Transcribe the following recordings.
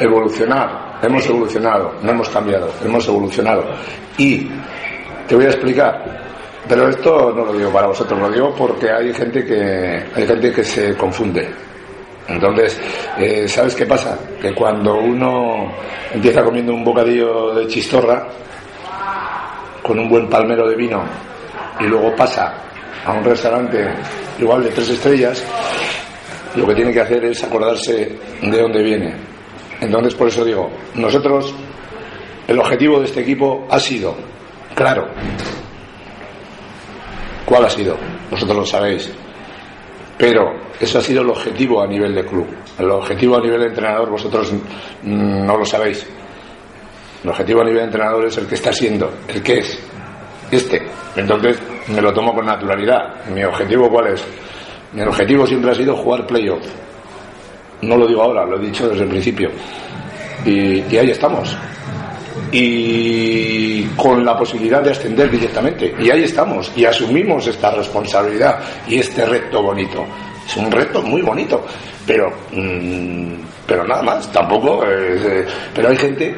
evolucionar, hemos evolucionado, no hemos cambiado, hemos evolucionado. Y te voy a explicar, pero esto no lo digo para vosotros, lo digo porque hay gente que, hay gente que se confunde. Entonces, eh, ¿sabes qué pasa? Que cuando uno empieza comiendo un bocadillo de chistorra con un buen palmero de vino y luego pasa a un restaurante igual de tres estrellas, lo que tiene que hacer es acordarse de dónde viene. Entonces, por eso digo, nosotros, el objetivo de este equipo ha sido, claro, ¿cuál ha sido? Vosotros lo sabéis. Pero eso ha sido el objetivo a nivel de club. El objetivo a nivel de entrenador vosotros no lo sabéis. El objetivo a nivel de entrenador es el que está siendo, el que es, este. Entonces me lo tomo con naturalidad. ¿Mi objetivo cuál es? Mi objetivo siempre ha sido jugar playoff. No lo digo ahora, lo he dicho desde el principio. Y, ahí estamos. Y con la posibilidad de ascender directamente. Y ahí estamos. Y asumimos esta responsabilidad y este reto bonito. Es un reto muy bonito. Pero, mm, pero nada más. Tampoco. es, eh, pero hay gente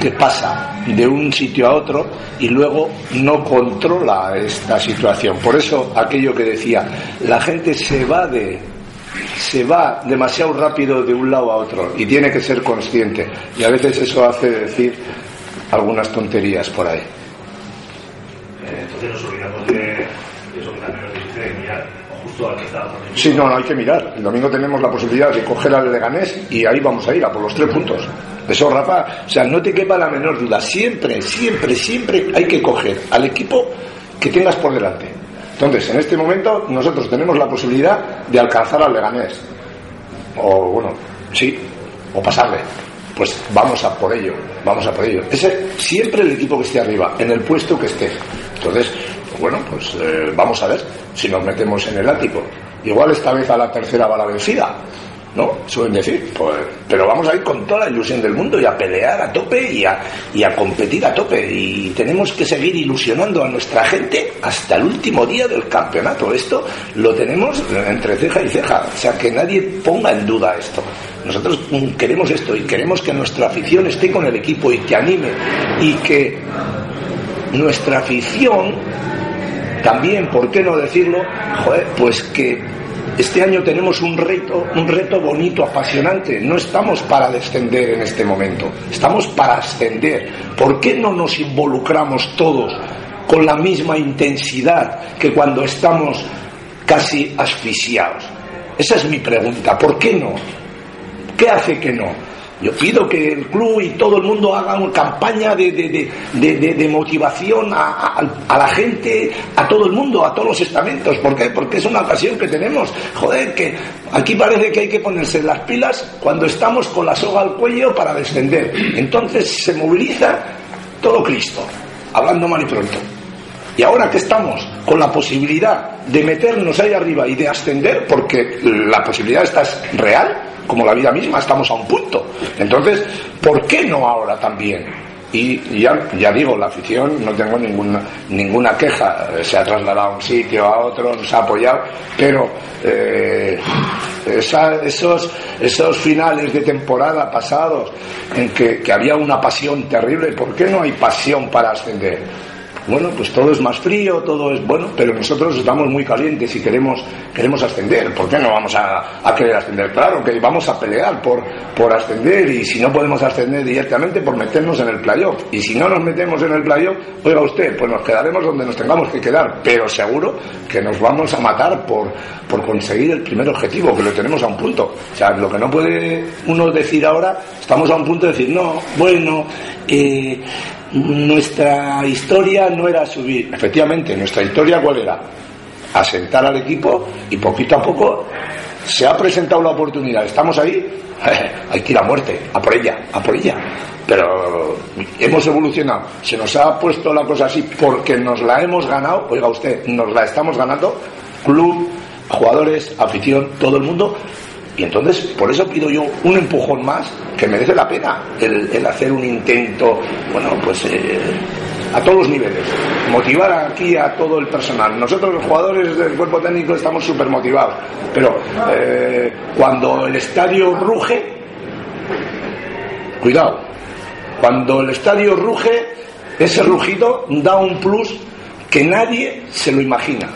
que pasa de un sitio a otro y luego no controla esta situación. Por eso aquello que decía, la gente se va de se va demasiado rápido de un lado a otro y tiene que ser consciente. Y a veces eso hace decir algunas tonterías por ahí. Eh, Entonces nos olvidamos de de eso que también nos dice de mirar justo al que está. Sí, no, no hay que mirar. El domingo tenemos la posibilidad de coger al Leganés y ahí vamos a ir a por los tres puntos. Eso, Rafa, o sea, no te quepa la menor duda. Siempre, siempre, siempre hay que coger al equipo que tengas por delante. Entonces, en este momento nosotros tenemos la posibilidad de alcanzar al Leganés. O, bueno, sí, o pasarle. Pues vamos a por ello, vamos a por ello. Ese siempre el equipo que esté arriba, en el puesto que esté. Entonces, bueno, pues eh, vamos a ver si nos metemos en el ático. Igual esta vez a la tercera va la vencida, ¿no? Suelen decir. Pues, pero vamos a ir con toda la ilusión del mundo y a pelear a tope y a, y a competir a tope. Y tenemos que seguir ilusionando a nuestra gente hasta el último día del campeonato. Esto lo tenemos entre ceja y ceja. O sea, que nadie ponga en duda esto. Nosotros mm, queremos esto y queremos que nuestra afición esté con el equipo y que anime y que nuestra afición también, ¿por qué no decirlo? Joder, pues que este año tenemos un reto, un reto bonito, apasionante. No estamos para descender en este momento, estamos para ascender. ¿Por qué no nos involucramos todos con la misma intensidad que cuando estamos casi asfixiados? Esa es mi pregunta. ¿Por qué no? ¿Qué hace que no? Yo pido que el club y todo el mundo haga una campaña de, de, de, de- motivación a, a- a la gente, a todo el mundo, a todos los estamentos. ¿Por qué? Porque es una ocasión que tenemos. Joder, que aquí parece que hay que ponerse las pilas cuando estamos con la soga al cuello para descender. Entonces se moviliza todo Cristo, hablando mal y pronto. Y ahora que estamos con la posibilidad de meternos ahí arriba y de ascender, porque la posibilidad esta es real, como la vida misma, estamos a un punto. Entonces, ¿por qué no ahora también? Y ya, ya digo, la afición, no tengo ninguna, ninguna queja, eh, se ha trasladado a un sitio, a otro, nos ha apoyado, pero eh, esos, esos finales de temporada pasados en que había una pasión terrible, ¿por qué no hay pasión para ascender? Bueno, pues todo es más frío, todo es bueno, pero nosotros estamos muy calientes y queremos, queremos ascender. ¿Por qué no vamos a, a querer ascender? Claro que vamos a pelear por, por ascender y si no podemos ascender directamente, por meternos en el playoff. Y si no nos metemos en el playoff, oiga usted, pues nos quedaremos donde nos tengamos que quedar, pero seguro que nos vamos a matar por, por conseguir el primer objetivo, que lo tenemos a un punto. O sea, lo que no puede uno decir ahora, estamos a un punto de decir, no, bueno, eh, nuestra historia no era subir. Efectivamente, nuestra historia cuál era? Asentar al equipo y poquito a poco se ha presentado la oportunidad. Estamos ahí, hay que ir a muerte, a por ella, a por ella. Pero hemos evolucionado. Se nos ha puesto la cosa así porque nos la hemos ganado. Oiga usted, nos la estamos ganando. Club, jugadores, afición, todo el mundo. Y entonces, por eso pido yo un empujón más, que merece la pena el, hacer un intento, bueno, pues eh, a todos los niveles. Motivar aquí a todo el personal. Nosotros los jugadores del cuerpo técnico estamos súper motivados, pero eh, cuando el estadio ruge, Cuidado. Cuando el estadio ruge, ese rugido da un plus que nadie se lo imagina.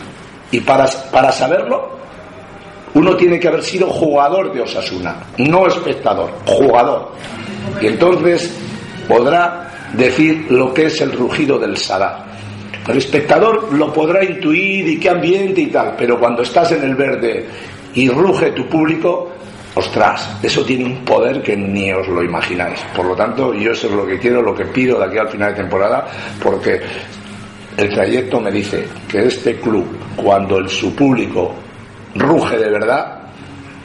Y para, para saberlo, uno tiene que haber sido jugador de Osasuna, no espectador, jugador. Y entonces podrá decir lo que es el rugido del Sadar. El espectador lo podrá intuir y qué ambiente y tal, pero cuando estás en el verde y ruge tu público, ostras, eso tiene un poder que ni os lo imagináis. Por lo tanto, yo eso es lo que quiero, lo que pido de aquí al final de temporada, porque el trayecto me dice que este club, cuando el, su público ruge de verdad,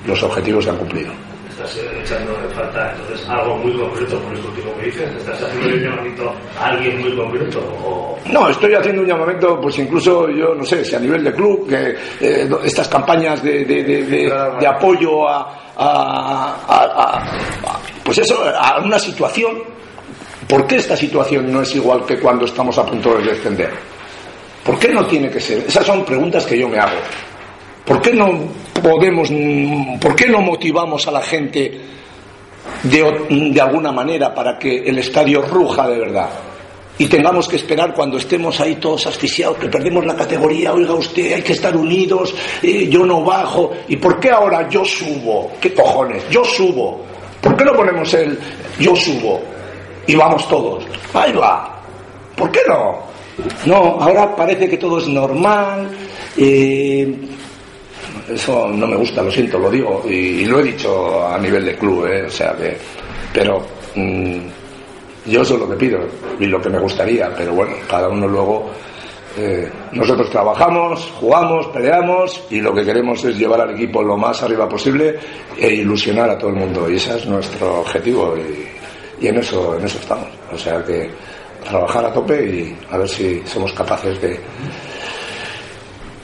los objetivos se han cumplido. Estás echando de falta entonces algo muy concreto por esto último que dices. ¿Estás haciendo un llamamiento a alguien muy concreto? O... No, estoy haciendo un llamamiento, pues incluso yo no sé si a nivel de club, que eh, estas campañas de, de, de, de apoyo a, a, a, a, pues eso, a una situación. ¿Por qué esta situación no es igual que cuando estamos a punto de descender? ¿Por qué no tiene que ser? Esas son preguntas que yo me hago. ¿Por qué no podemos, por qué no motivamos a la gente de, alguna manera para que el estadio ruja de verdad? Y tengamos que esperar cuando estemos ahí todos asfixiados, que perdemos la categoría, oiga usted, hay que estar unidos, eh, yo no bajo. ¿Y por qué ahora yo subo? ¿Qué cojones? Yo subo. ¿Por qué no ponemos el yo subo? Y vamos todos. Ahí va. ¿Por qué no? No, ahora parece que todo es normal. Eh, eso no me gusta, lo siento, lo digo. Y, lo he dicho a nivel de club, ¿eh? o sea que, pero mmm, yo eso es lo que pido y lo que me gustaría, pero bueno, cada uno luego eh, nosotros trabajamos, jugamos, peleamos y lo que queremos es llevar al equipo lo más arriba posible e ilusionar a todo el mundo. Y ese es nuestro objetivo y, y en eso en eso estamos, o sea que trabajar a tope y a ver si somos capaces de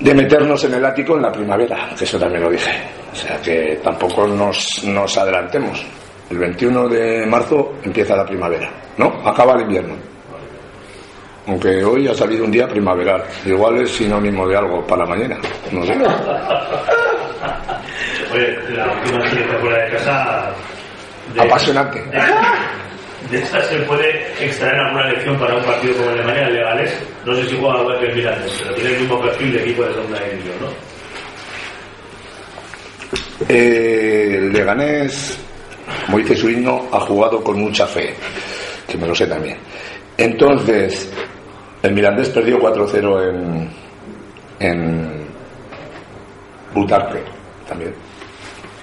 de meternos en el ático en la primavera, que eso también lo dije. O sea que tampoco nos, nos adelantemos. El 21 de marzo empieza la primavera, ¿no? Acaba el invierno. Aunque hoy ha salido un día primaveral. Igual es sinónimo de algo para la mañana. No sé. Oye, la última siguiente fuera de casa. De, Apasionante. De, de esta se puede extraer alguna lección para un partido como el de mañana, el Leganés. No sé si juega igual que el Mirandés, pero tiene el mismo perfil de equipo de segunda división, ¿no? Eh, el Leganés, como dice su himno, ha jugado con mucha fe, que me lo sé también. Entonces, el Mirandés perdió 4-0 en, en Butarque también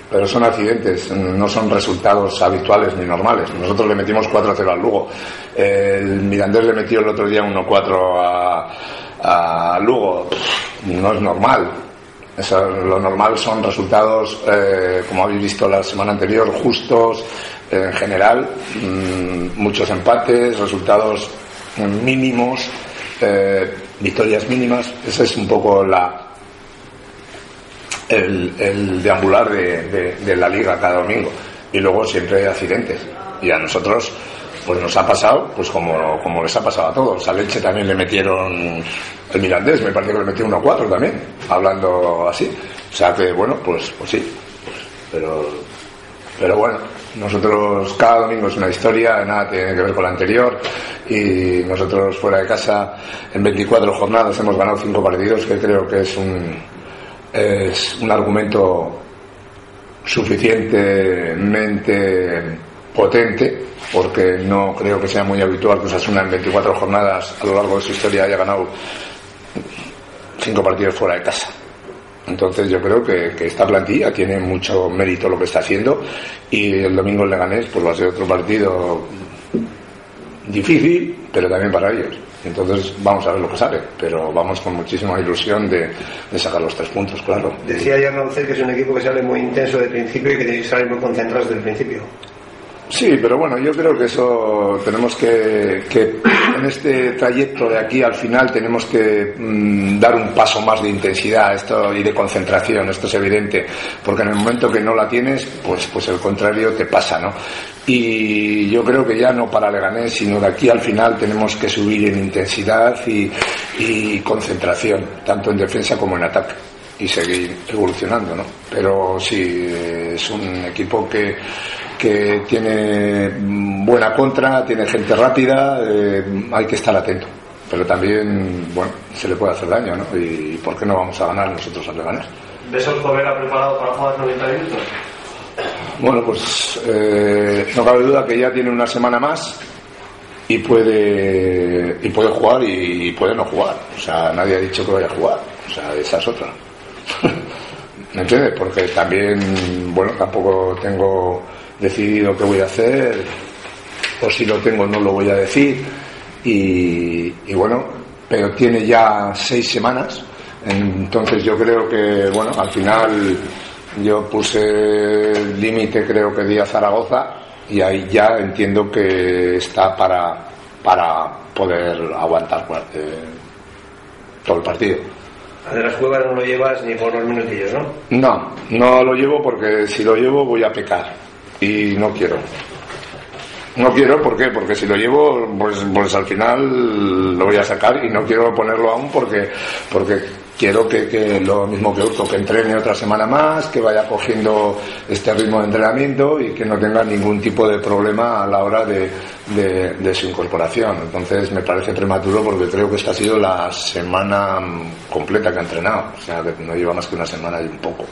pero son accidentes, no son resultados habituales ni normales. Nosotros le metimos 4-0 al Lugo. El Mirandés le metió el otro día 1-4 a, a, Lugo. No es normal. Eso, lo normal son resultados, eh, como habéis visto la semana anterior, justos eh, en general, mmm, muchos empates, resultados mínimos, eh, victorias mínimas. Esa es un poco la, el, el deambular de, de, la liga cada domingo. Y luego siempre hay accidentes. Y a nosotros, pues nos ha pasado, pues como, como les ha pasado a todos. A Leche también le metieron el Mirandés, me parece que le metió 1-4 también, hablando así. O sea que, bueno, pues, pues sí. Pero, pero bueno, nosotros cada domingo es una historia, nada tiene que ver con la anterior y nosotros fuera de casa en 24 jornadas hemos ganado 5 partidos que creo que es un, es un argumento suficientemente potente porque no creo que sea muy habitual que Osasuna en 24 jornadas a lo largo de su historia haya ganado cinco partidos fuera de casa. Entonces yo creo que, que, esta plantilla tiene mucho mérito lo que está haciendo y el domingo en Leganés pues va a ser otro partido difícil, pero también para ellos. Entonces vamos a ver lo que sale, pero vamos con muchísima ilusión de, de sacar los tres puntos, claro. Decía ya que es un equipo que sale muy intenso de principio y que tiene que salir muy concentrado desde el principio. Sí, pero bueno, yo creo que eso tenemos que, que en este trayecto de aquí al final tenemos que mmm, dar un paso más de intensidad esto y de concentración, esto es evidente, porque en el momento que no la tienes, pues, pues el contrario te pasa, ¿no? Y yo creo que ya no para Leganés, sino de aquí al final tenemos que subir en intensidad y, y concentración, tanto en defensa como en ataque y seguir evolucionando, ¿no? Pero sí, es un equipo que que tiene buena contra, tiene gente rápida, eh, hay que estar atento. Pero también, bueno, se le puede hacer daño, ¿no? Y ¿por qué no vamos a ganar nosotros al ganar? ¿Ves al Povega preparado para jugar 90 minutos? Bueno, pues eh, no cabe duda que ya tiene una semana más y puede y puede jugar y puede no jugar. O sea, nadie ha dicho que vaya a jugar. O sea, esa es otra. ¿Me entiendes? Porque también, bueno, tampoco tengo decidido qué voy a hacer, o si lo tengo no lo voy a decir, y, y bueno, pero tiene ya seis semanas, entonces yo creo que, bueno, al final yo puse límite creo que día Zaragoza y ahí ya entiendo que está para, para poder aguantar eh, todo el partido. A de las cuevas no lo llevas ni por los minutillos, ¿no? No, no lo llevo porque si lo llevo voy a pecar y no quiero. No quiero, ¿por qué? Porque si lo llevo, pues, pues al final lo voy a sacar y no quiero ponerlo aún porque, porque quiero que, lo mismo que Urco, que entrene otra semana más, que vaya cogiendo este ritmo de entrenamiento y que no tenga ningún tipo de problema a la hora de, de, de su incorporación. Entonces me parece prematuro porque creo que esta ha sido la semana completa que ha entrenado, o sea que no lleva más que una semana y un poco.